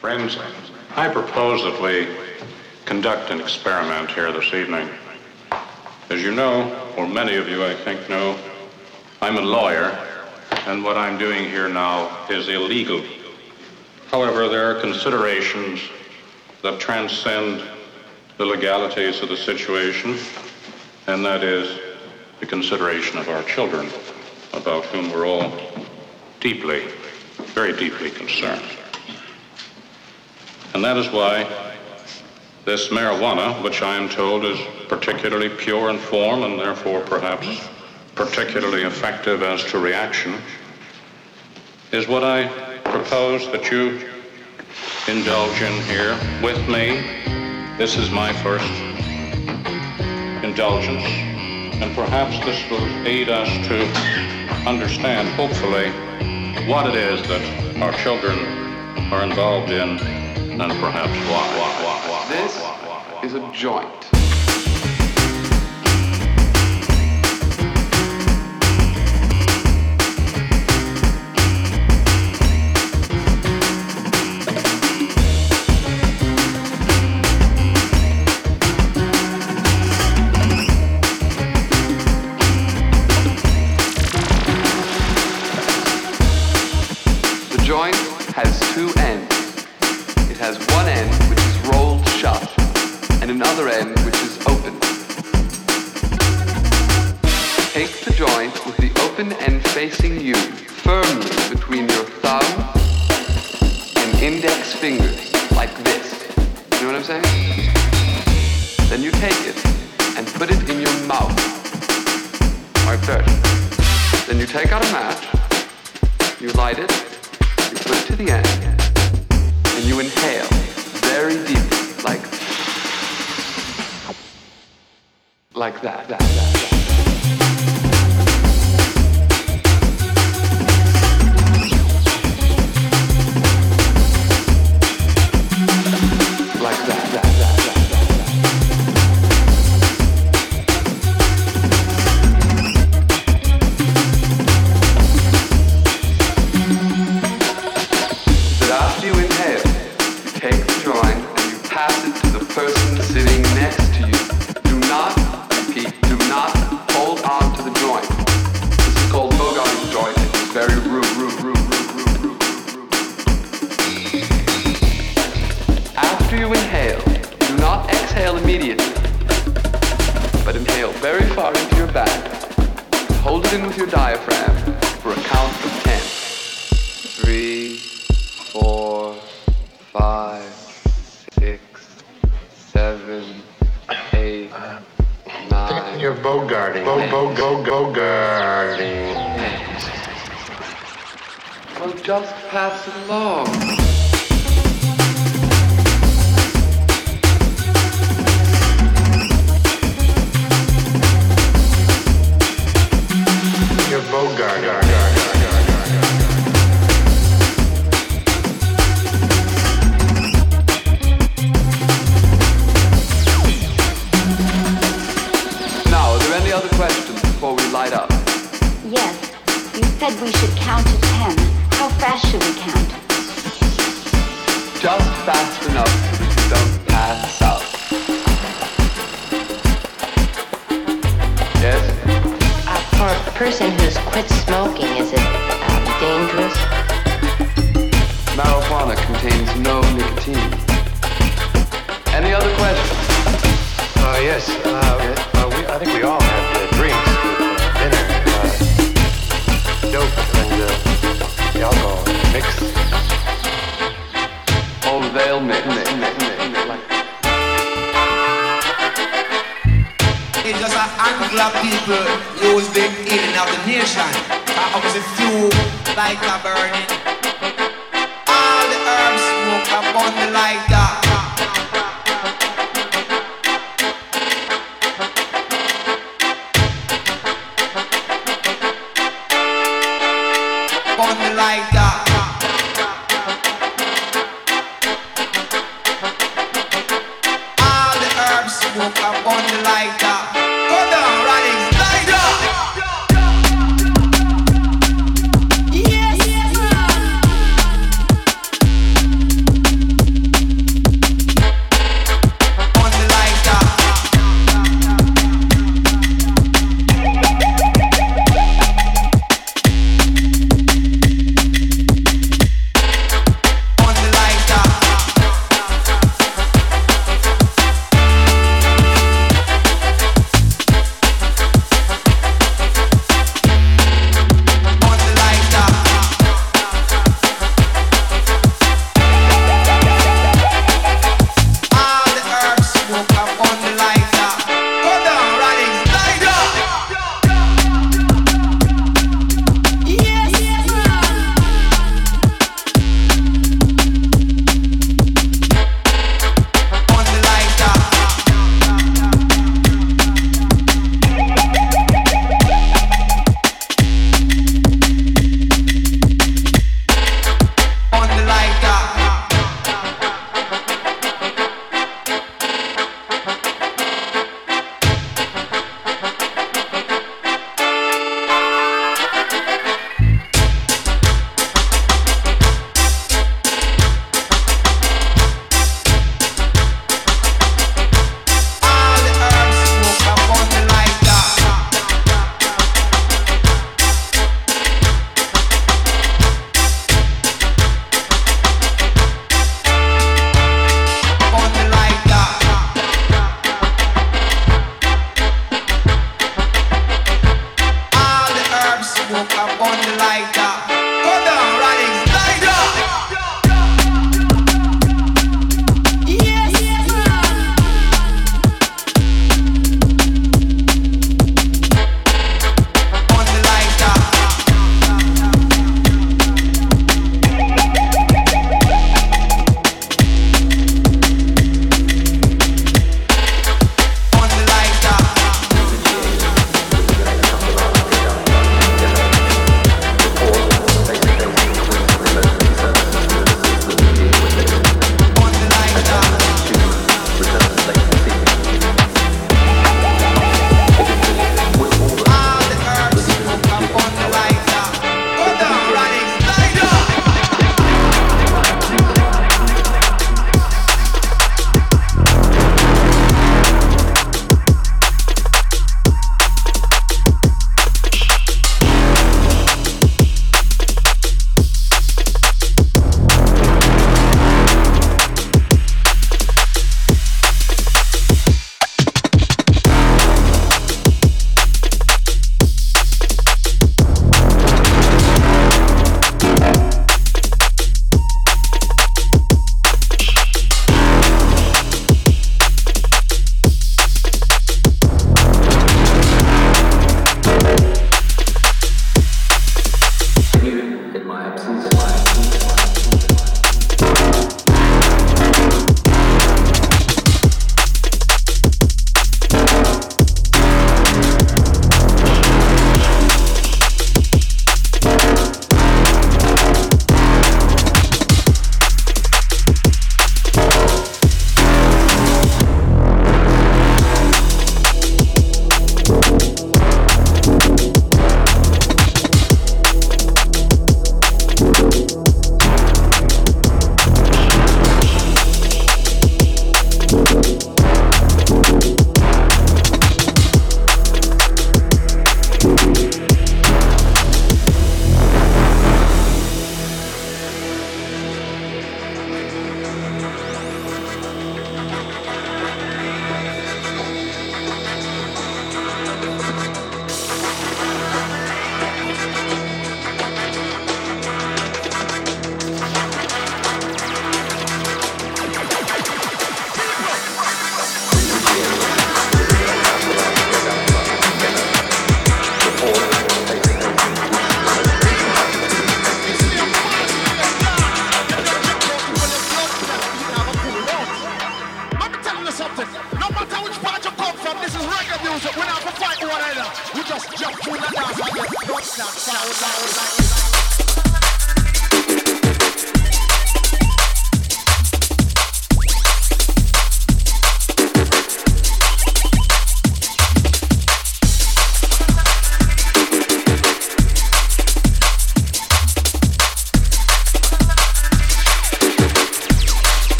Friends, I propose that we conduct an experiment here this evening. As you know, or many of you I think know, I'm a lawyer, and what I'm doing here now is illegal. However, there are considerations that transcend the legalities of the situation, and that is the consideration of our children, about whom we're all deeply, very deeply concerned. And that is why this marijuana, which I am told is particularly pure in form and therefore perhaps particularly effective as to reaction, is what I propose that you indulge in here with me. This is my first indulgence, and perhaps this will aid us to understand, hopefully, what it is that our children are involved in and perhaps why. This is a joint. Open end facing you firmly between your thumb and index fingers, like this. You know what I'm saying? Then you take it and put it in your mouth. Like that. Then you take out a match, you light it, you put it to the end, and you inhale very deeply, like like that, that, that. Marijuana contains no nicotine. Any other questions? Uh, yes. Uh, uh, we, I think we all had uh, drinks with dinner. Uh, dope and uh, the alcohol mixed. Oh, they'll mix. mix, mix, mix, mix, like It's just a handful of people use them in and out the nation. I was a few like a burning. Smoke upon the lighter. Upon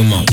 I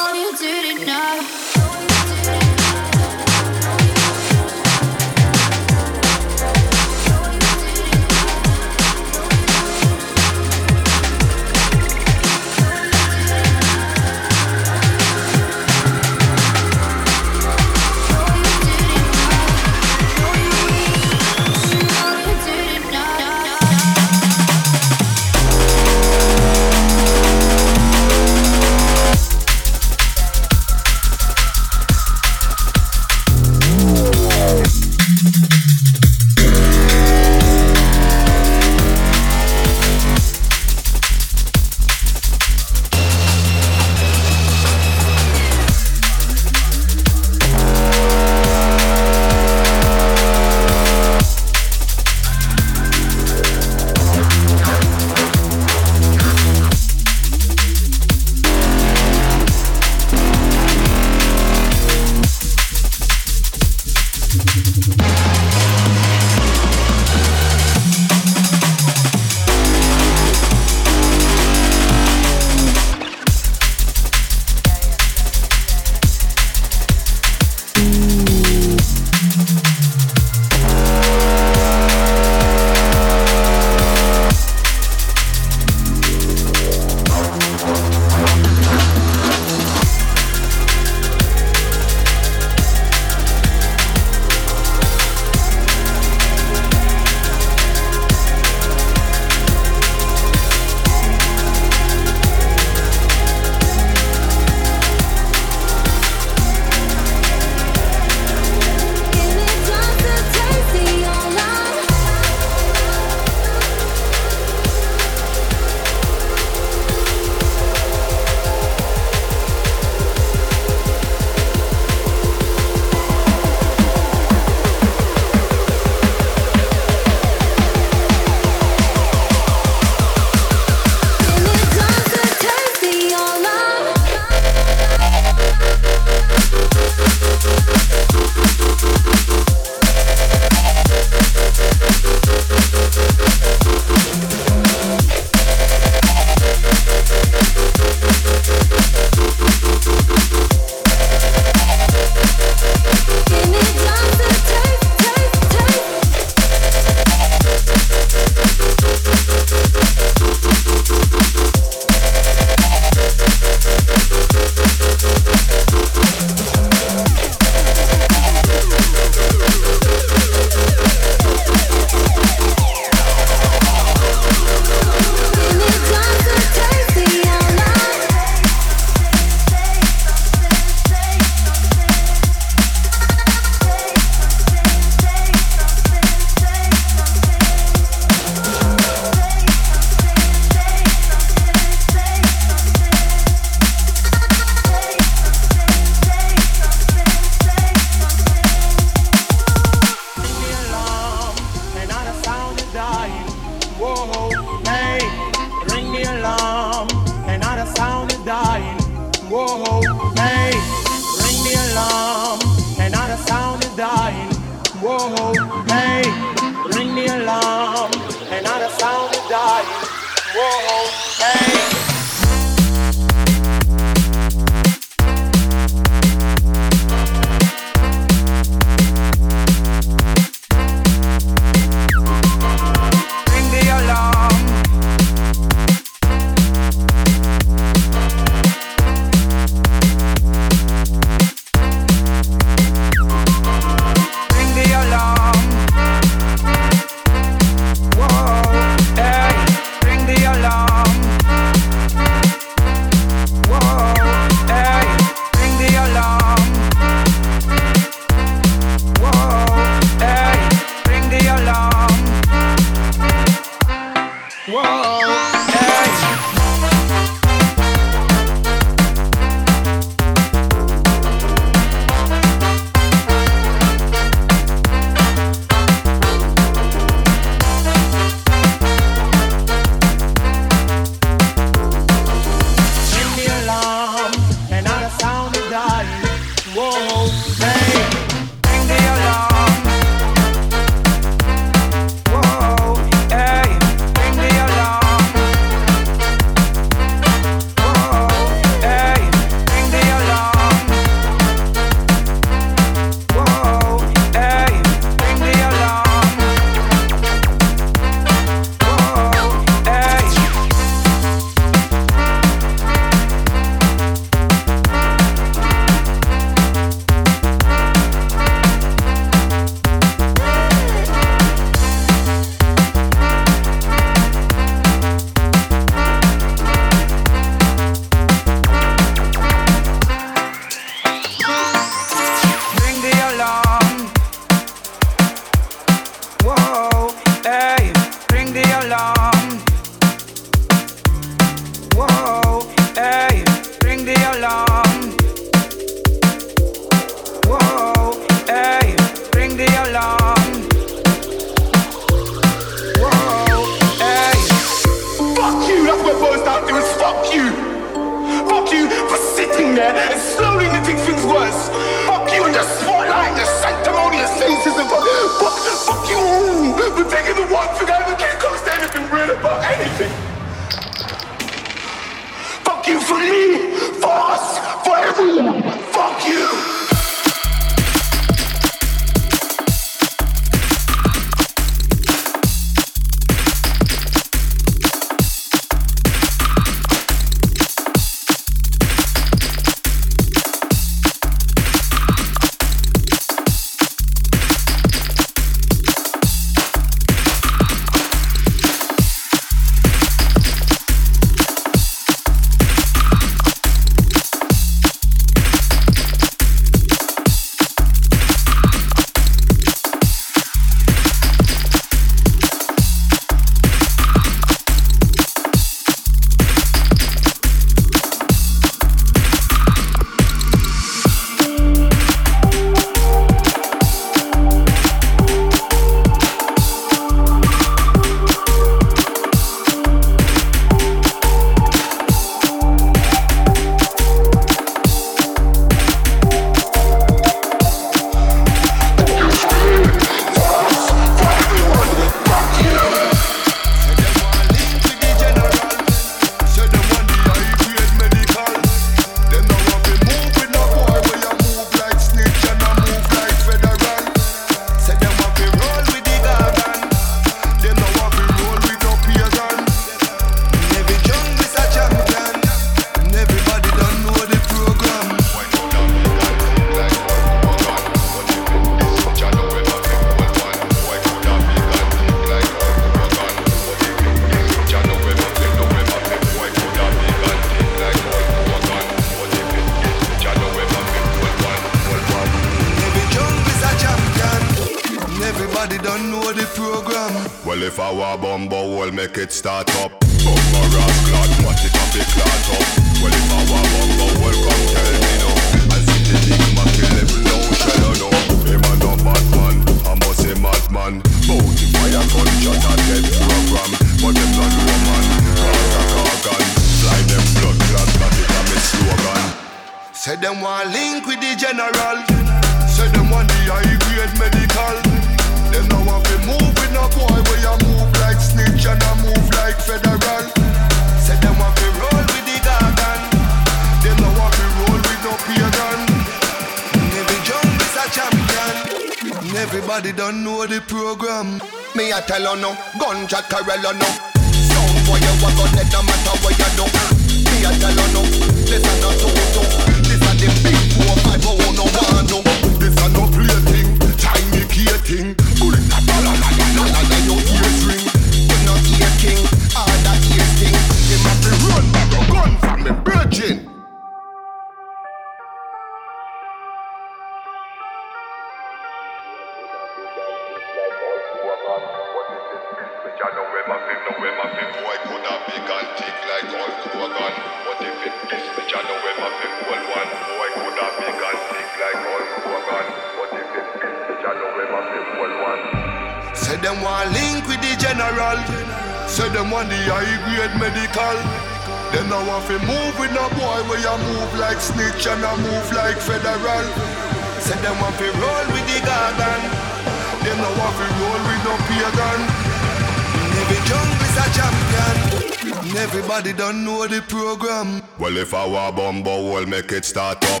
make it start up.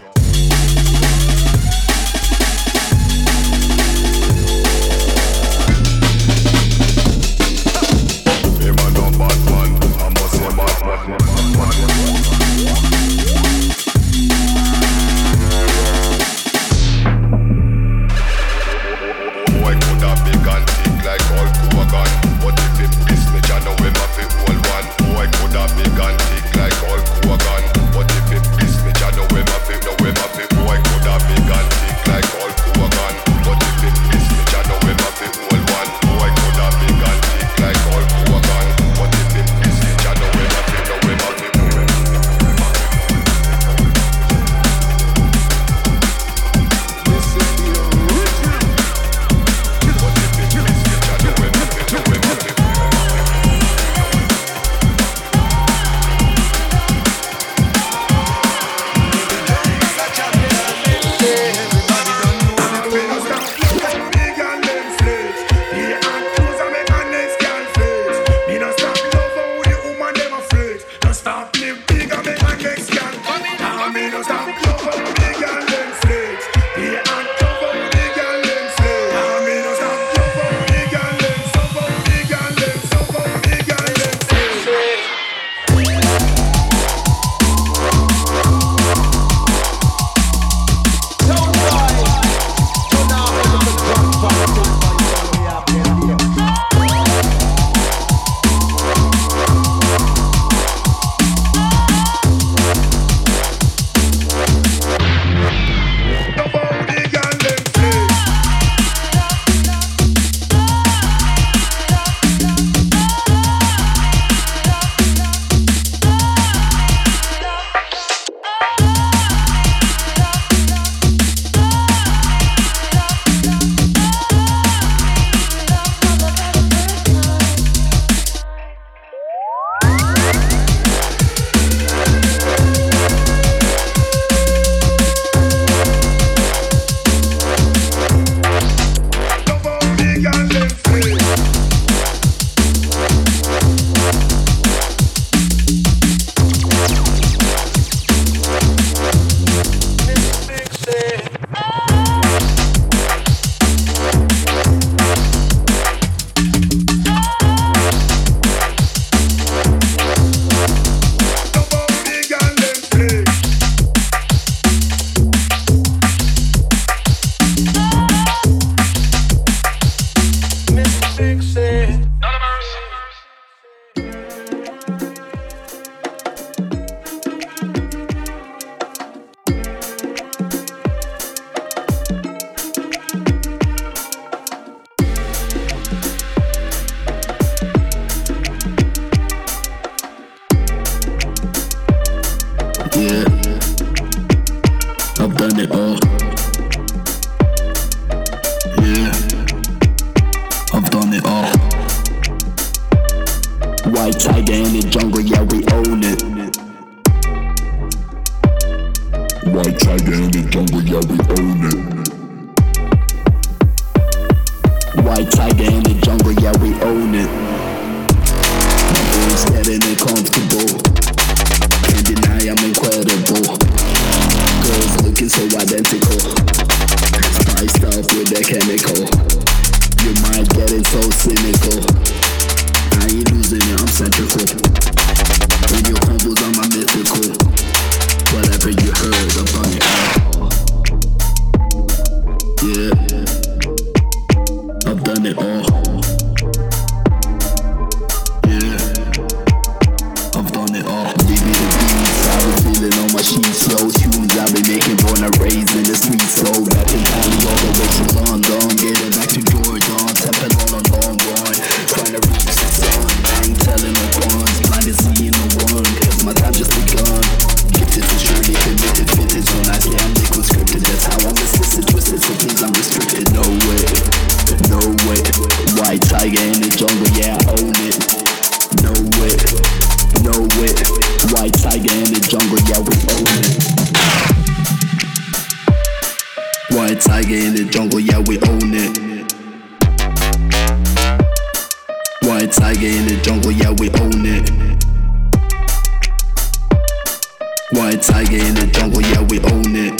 White tiger in the jungle, yeah, we own it.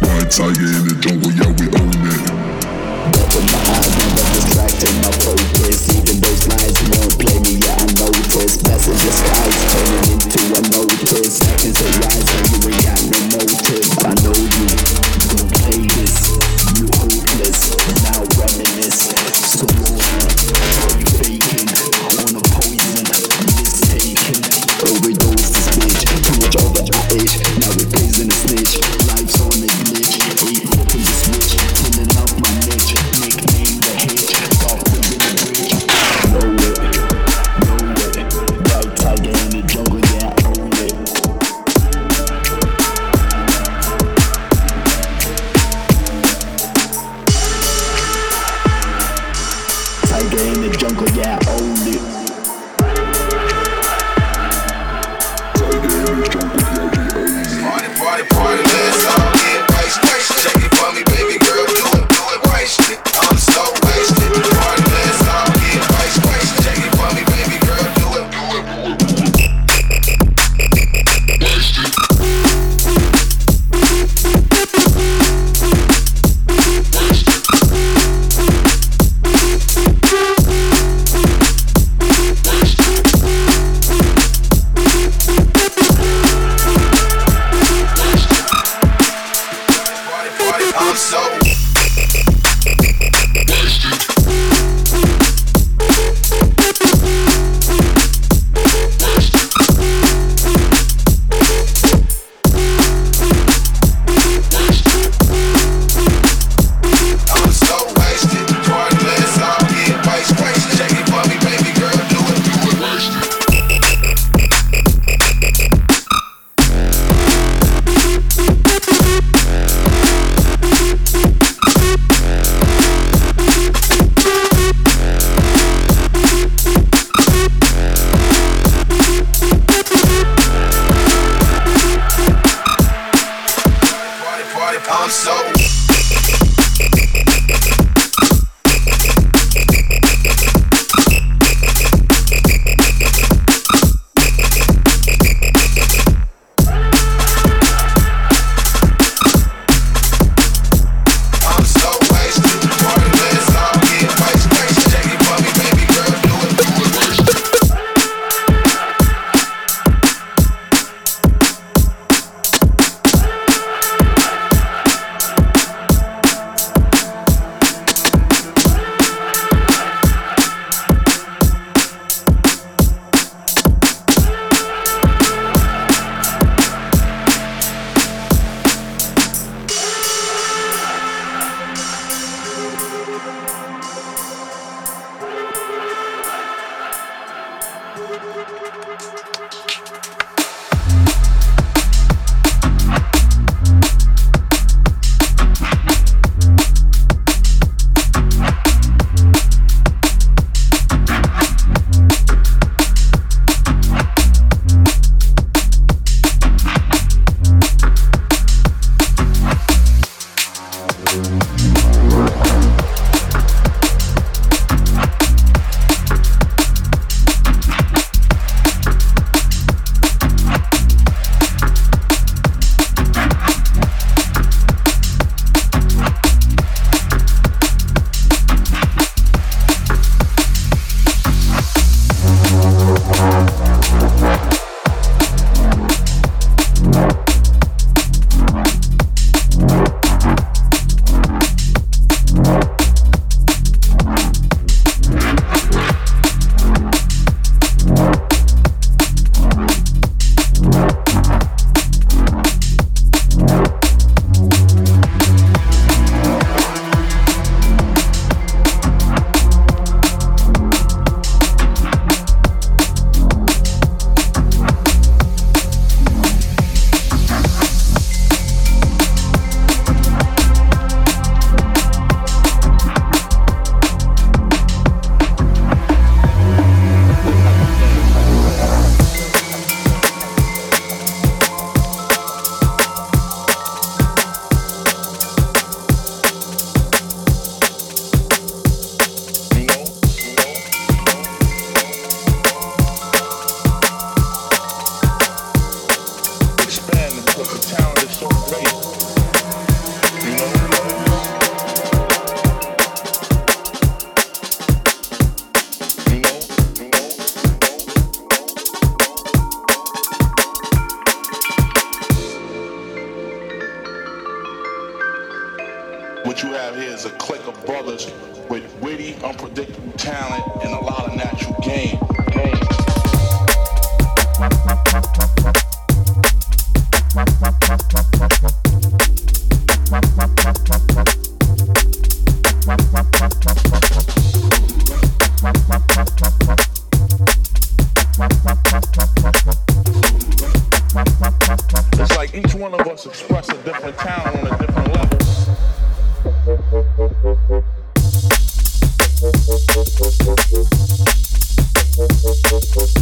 White tiger in the jungle, yeah, we own it. But in my eyes, never distracted my focus. Even those lies won't play me, yeah, I notice. Blessed disguise, turning into a notice. It's a rise, and you ain't got no motive. I know you don't play this. You hopeless, now reminisce. So long, are you faking? I wanna poison. Overdose this bitch, too much of that age. Now we're praising a snitch. Life's on a glitch. What